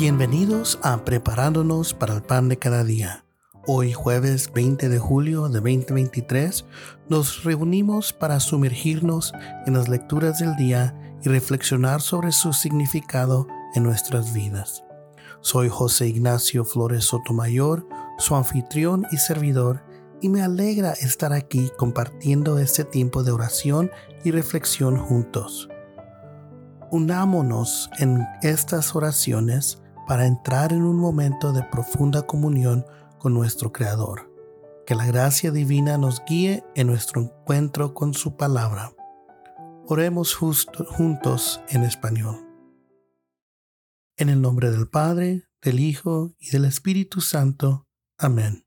Bienvenidos a Preparándonos para el Pan de cada día. Hoy jueves 20 de julio de 2023 nos reunimos para sumergirnos en las lecturas del día y reflexionar sobre su significado en nuestras vidas. Soy José Ignacio Flores Sotomayor, su anfitrión y servidor, y me alegra estar aquí compartiendo este tiempo de oración y reflexión juntos. Unámonos en estas oraciones para entrar en un momento de profunda comunión con nuestro Creador. Que la gracia divina nos guíe en nuestro encuentro con su palabra. Oremos juntos en español. En el nombre del Padre, del Hijo y del Espíritu Santo. Amén.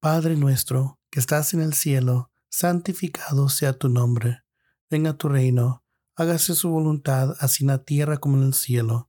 Padre nuestro, que estás en el cielo, santificado sea tu nombre. Venga tu reino, hágase su voluntad, así en la tierra como en el cielo.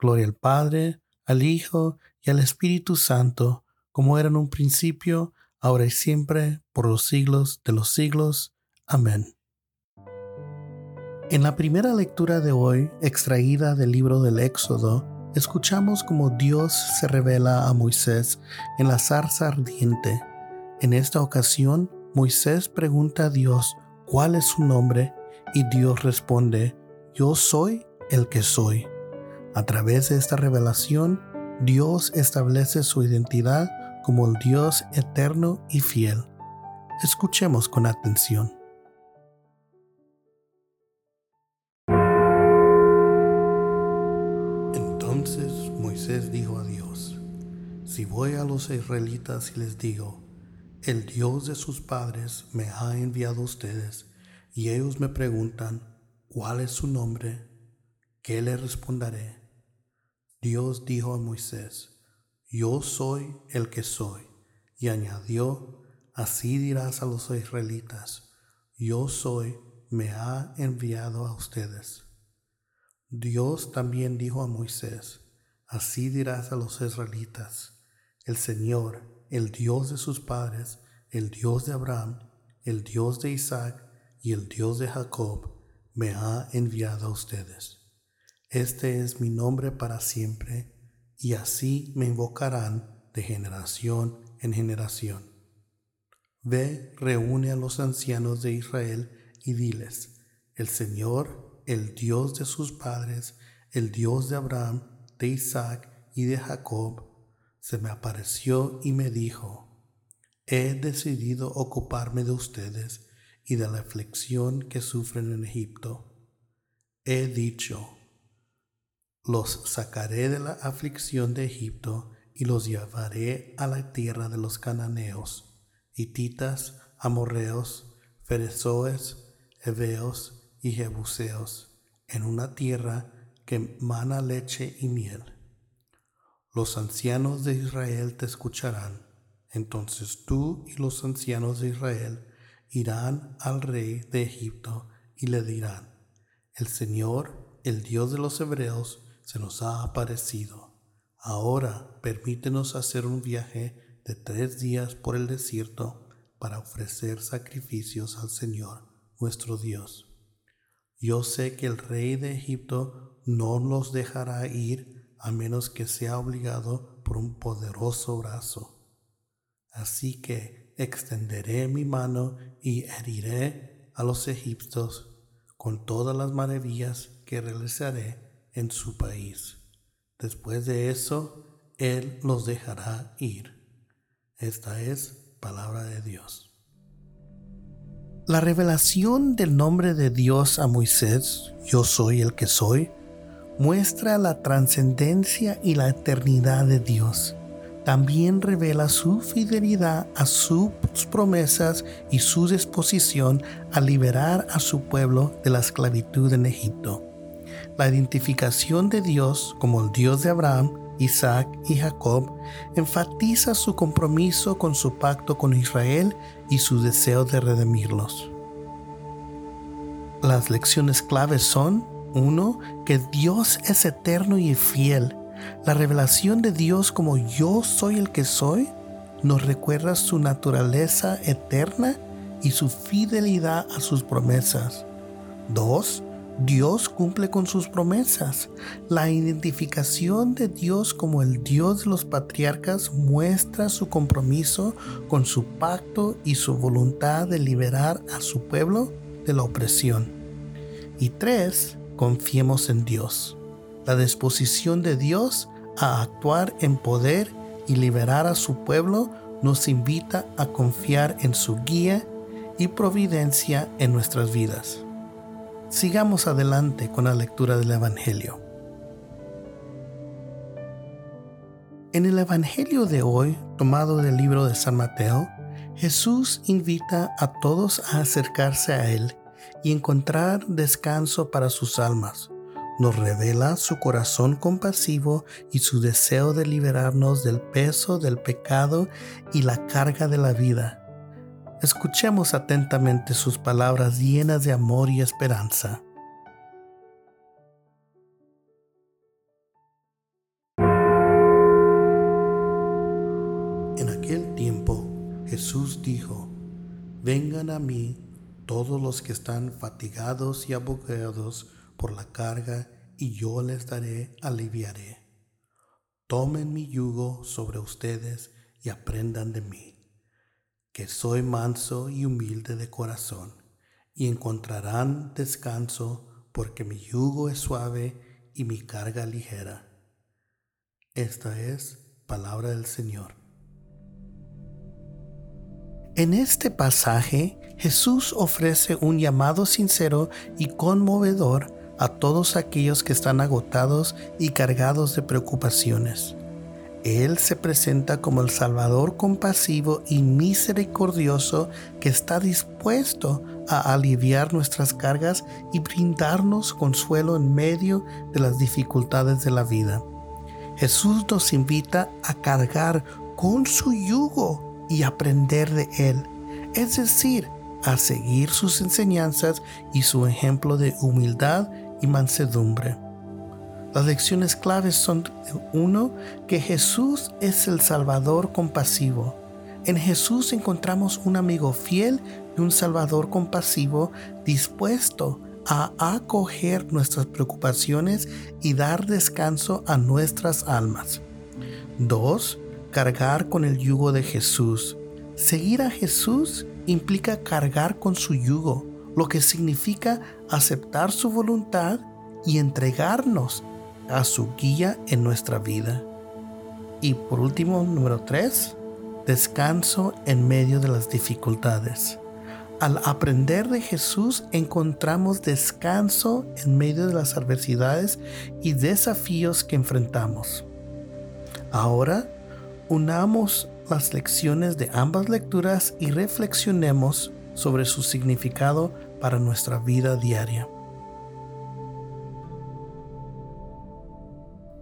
Gloria al Padre, al Hijo y al Espíritu Santo, como era en un principio, ahora y siempre, por los siglos de los siglos. Amén. En la primera lectura de hoy, extraída del libro del Éxodo, escuchamos cómo Dios se revela a Moisés en la zarza ardiente. En esta ocasión, Moisés pregunta a Dios cuál es su nombre y Dios responde, Yo soy el que soy. A través de esta revelación, Dios establece su identidad como el Dios eterno y fiel. Escuchemos con atención. Entonces Moisés dijo a Dios, si voy a los israelitas y les digo, el Dios de sus padres me ha enviado a ustedes, y ellos me preguntan, ¿cuál es su nombre? ¿Qué le responderé? Dios dijo a Moisés, Yo soy el que soy. Y añadió, Así dirás a los israelitas, Yo soy, me ha enviado a ustedes. Dios también dijo a Moisés, Así dirás a los israelitas, El Señor, el Dios de sus padres, el Dios de Abraham, el Dios de Isaac y el Dios de Jacob, me ha enviado a ustedes. Este es mi nombre para siempre, y así me invocarán de generación en generación. Ve, reúne a los ancianos de Israel y diles, el Señor, el Dios de sus padres, el Dios de Abraham, de Isaac y de Jacob, se me apareció y me dijo, he decidido ocuparme de ustedes y de la aflicción que sufren en Egipto. He dicho, los sacaré de la aflicción de Egipto y los llevaré a la tierra de los cananeos, hititas, amorreos, ferezoes, heveos y jebuseos, en una tierra que mana leche y miel. Los ancianos de Israel te escucharán. Entonces tú y los ancianos de Israel irán al rey de Egipto y le dirán, el Señor, el Dios de los hebreos, se nos ha aparecido. Ahora permítenos hacer un viaje de tres días por el desierto para ofrecer sacrificios al Señor, nuestro Dios. Yo sé que el rey de Egipto no los dejará ir a menos que sea obligado por un poderoso brazo. Así que extenderé mi mano y heriré a los egipcios con todas las maravillas que realizaré en su país. Después de eso, Él los dejará ir. Esta es palabra de Dios. La revelación del nombre de Dios a Moisés, yo soy el que soy, muestra la trascendencia y la eternidad de Dios. También revela su fidelidad a sus promesas y su disposición a liberar a su pueblo de la esclavitud en Egipto. La identificación de Dios como el Dios de Abraham, Isaac y Jacob enfatiza su compromiso con su pacto con Israel y su deseo de redimirlos. Las lecciones claves son 1. Que Dios es eterno y fiel. La revelación de Dios como yo soy el que soy nos recuerda su naturaleza eterna y su fidelidad a sus promesas. 2. Dios cumple con sus promesas. La identificación de Dios como el Dios de los patriarcas muestra su compromiso con su pacto y su voluntad de liberar a su pueblo de la opresión. Y 3 confiemos en Dios. La disposición de Dios a actuar en poder y liberar a su pueblo nos invita a confiar en su guía y providencia en nuestras vidas. Sigamos adelante con la lectura del Evangelio. En el Evangelio de hoy, tomado del libro de San Mateo, Jesús invita a todos a acercarse a Él y encontrar descanso para sus almas. Nos revela su corazón compasivo y su deseo de liberarnos del peso del pecado y la carga de la vida. Escuchemos atentamente sus palabras llenas de amor y esperanza. En aquel tiempo Jesús dijo, Vengan a mí todos los que están fatigados y abogados por la carga, y yo les daré aliviaré. Tomen mi yugo sobre ustedes y aprendan de mí, que soy manso y humilde de corazón, y encontrarán descanso, porque mi yugo es suave y mi carga ligera. Esta es palabra del Señor. En este pasaje, Jesús ofrece un llamado sincero y conmovedor a todos aquellos que están agotados y cargados de preocupaciones. Él se presenta como el Salvador compasivo y misericordioso que está dispuesto a aliviar nuestras cargas y brindarnos consuelo en medio de las dificultades de la vida. Jesús nos invita a cargar con su yugo y aprender de Él, es decir, a seguir sus enseñanzas y su ejemplo de humildad y mansedumbre. Las lecciones claves son, uno, que Jesús es el Salvador compasivo. En Jesús encontramos un amigo fiel y un Salvador compasivo dispuesto a acoger nuestras preocupaciones y dar descanso a nuestras almas. Dos, Cargar con el yugo de Jesús. Seguir a Jesús implica cargar con su yugo, lo que significa aceptar su voluntad y entregarnos a su guía en nuestra vida. Y por último, número tres, descanso en medio de las dificultades. Al aprender de Jesús encontramos descanso en medio de las adversidades y desafíos que enfrentamos. Ahora, unamos las lecciones de ambas lecturas y reflexionemos sobre su significado para nuestra vida diaria.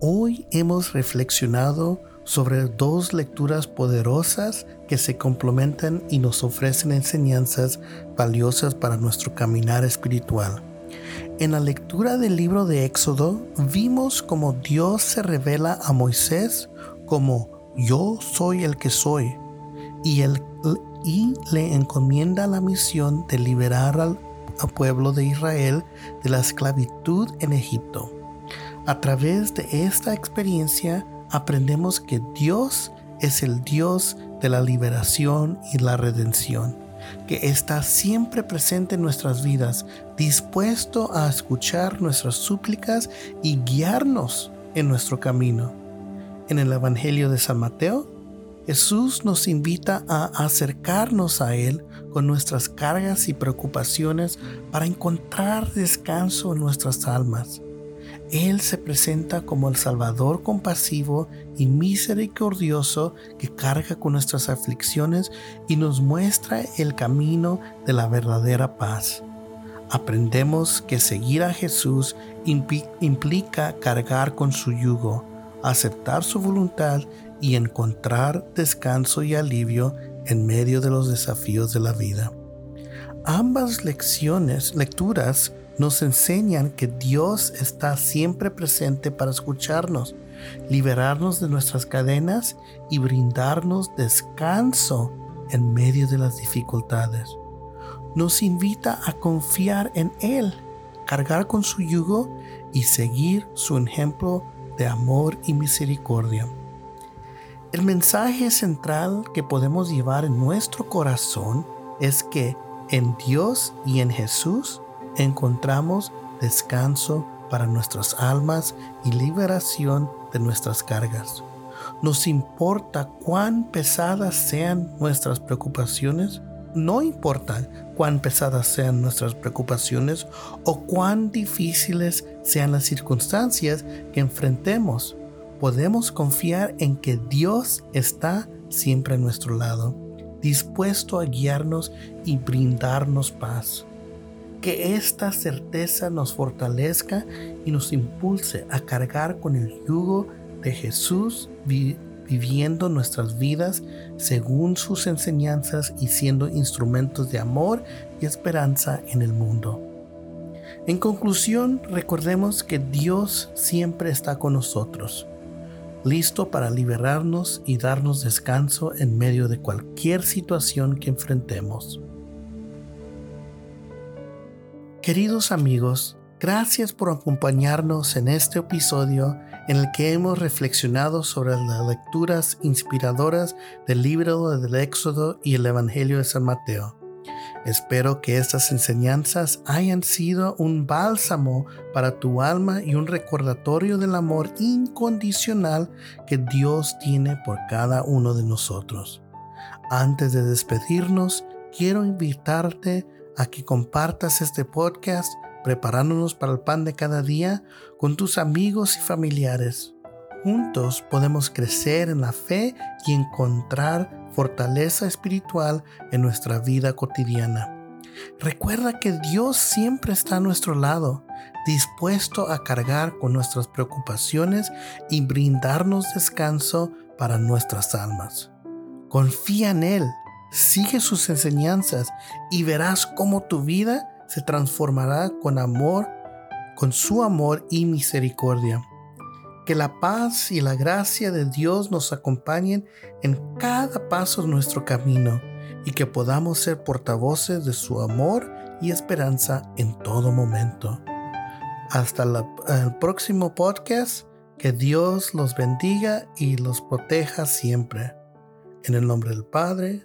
Hoy hemos reflexionado sobre dos lecturas poderosas que se complementan y nos ofrecen enseñanzas valiosas para nuestro caminar espiritual. En la lectura del libro de Éxodo vimos cómo Dios se revela a Moisés como yo soy el que soy, y, y le encomienda la misión de liberar al, al pueblo de Israel de la esclavitud en Egipto. A través de esta experiencia aprendemos que Dios es el Dios de la liberación y la redención, que está siempre presente en nuestras vidas, dispuesto a escuchar nuestras súplicas y guiarnos en nuestro camino. En el Evangelio de San Mateo, Jesús nos invita a acercarnos a Él con nuestras cargas y preocupaciones para encontrar descanso en nuestras almas. Él se presenta como el Salvador compasivo y misericordioso que carga con nuestras aflicciones y nos muestra el camino de la verdadera paz. aprendemos que seguir a Jesús implica cargar con su yugo, aceptar su voluntad y encontrar descanso y alivio en medio de los desafíos de la vida. Ambas lecciones, lecturas, nos enseñan que Dios está siempre presente para escucharnos, liberarnos de nuestras cadenas y brindarnos descanso en medio de las dificultades. Nos invita a confiar en Él, cargar con su yugo y seguir su ejemplo de amor y misericordia. El mensaje central que podemos llevar en nuestro corazón es que en Dios y en Jesús encontramos descanso para nuestras almas y liberación de nuestras cargas. Nos importa cuán pesadas sean nuestras preocupaciones, no importa cuán pesadas sean nuestras preocupaciones o cuán difíciles sean las circunstancias que enfrentemos podemos confiar en que Dios está siempre a nuestro lado, dispuesto a guiarnos y brindarnos paz. Que esta certeza nos fortalezca y nos impulse a cargar con el yugo de Jesús viviendo nuestras vidas según sus enseñanzas y siendo instrumentos de amor y esperanza en el mundo. En conclusión, recordemos que Dios siempre está con nosotros listo para liberarnos y darnos descanso en medio de cualquier situación que enfrentemos. Queridos amigos, gracias por acompañarnos en este episodio en el que hemos reflexionado sobre las lecturas inspiradoras del libro del Éxodo y el Evangelio de San Mateo. Espero que estas enseñanzas hayan sido un bálsamo para tu alma y un recordatorio del amor incondicional que Dios tiene por cada uno de nosotros. Antes de despedirnos, quiero invitarte a que compartas este podcast preparándonos para el pan de cada día con tus amigos y familiares. Juntos podemos crecer en la fe y encontrar fortaleza espiritual en nuestra vida cotidiana. Recuerda que Dios siempre está a nuestro lado, dispuesto a cargar con nuestras preocupaciones y brindarnos descanso para nuestras almas. Confía en Él, sigue sus enseñanzas y verás cómo tu vida se transformará con amor, con su amor y misericordia. Que la paz y la gracia de Dios nos acompañen en cada paso de nuestro camino y que podamos ser portavoces de su amor y esperanza en todo momento. Hasta el próximo podcast. Que Dios los bendiga y los proteja siempre. En el nombre del Padre,